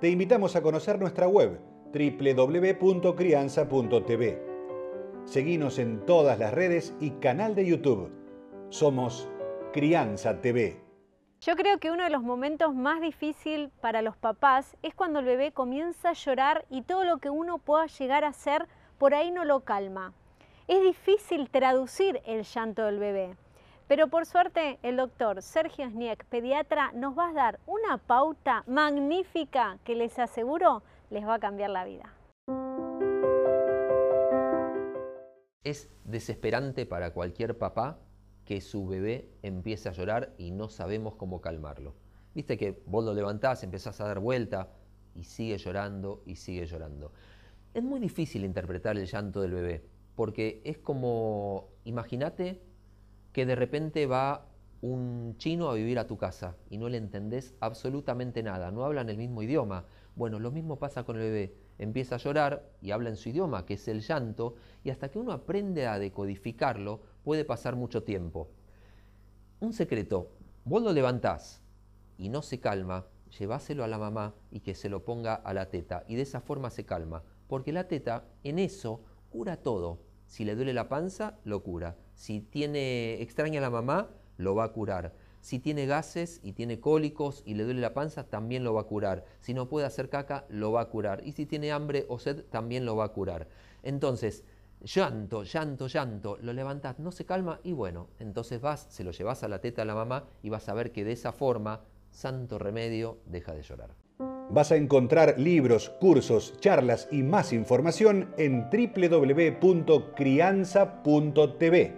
te invitamos a conocer nuestra web www.crianza.tv. Seguimos en todas las redes y canal de YouTube. Somos Crianza TV. Yo creo que uno de los momentos más difíciles para los papás es cuando el bebé comienza a llorar y todo lo que uno pueda llegar a hacer por ahí no lo calma. Es difícil traducir el llanto del bebé. Pero por suerte, el doctor Sergio Sniek, pediatra, nos va a dar una pauta magnífica que les aseguro les va a cambiar la vida. Es desesperante para cualquier papá que su bebé empiece a llorar y no sabemos cómo calmarlo. Viste que vos lo levantás, empezás a dar vuelta y sigue llorando y sigue llorando. Es muy difícil interpretar el llanto del bebé, porque es como, imagínate que de repente va un chino a vivir a tu casa y no le entendés absolutamente nada, no hablan el mismo idioma. Bueno, lo mismo pasa con el bebé. Empieza a llorar y habla en su idioma, que es el llanto, y hasta que uno aprende a decodificarlo puede pasar mucho tiempo. Un secreto, vos lo levantás y no se calma, lleváselo a la mamá y que se lo ponga a la teta, y de esa forma se calma, porque la teta en eso cura todo. Si le duele la panza, lo cura. Si tiene extraña a la mamá, lo va a curar. Si tiene gases y tiene cólicos y le duele la panza, también lo va a curar. Si no puede hacer caca, lo va a curar. Y si tiene hambre o sed, también lo va a curar. Entonces, llanto, llanto, llanto, lo levantas, no se calma y bueno, entonces vas, se lo llevas a la teta a la mamá y vas a ver que de esa forma, santo remedio, deja de llorar. Vas a encontrar libros, cursos, charlas y más información en www.crianza.tv.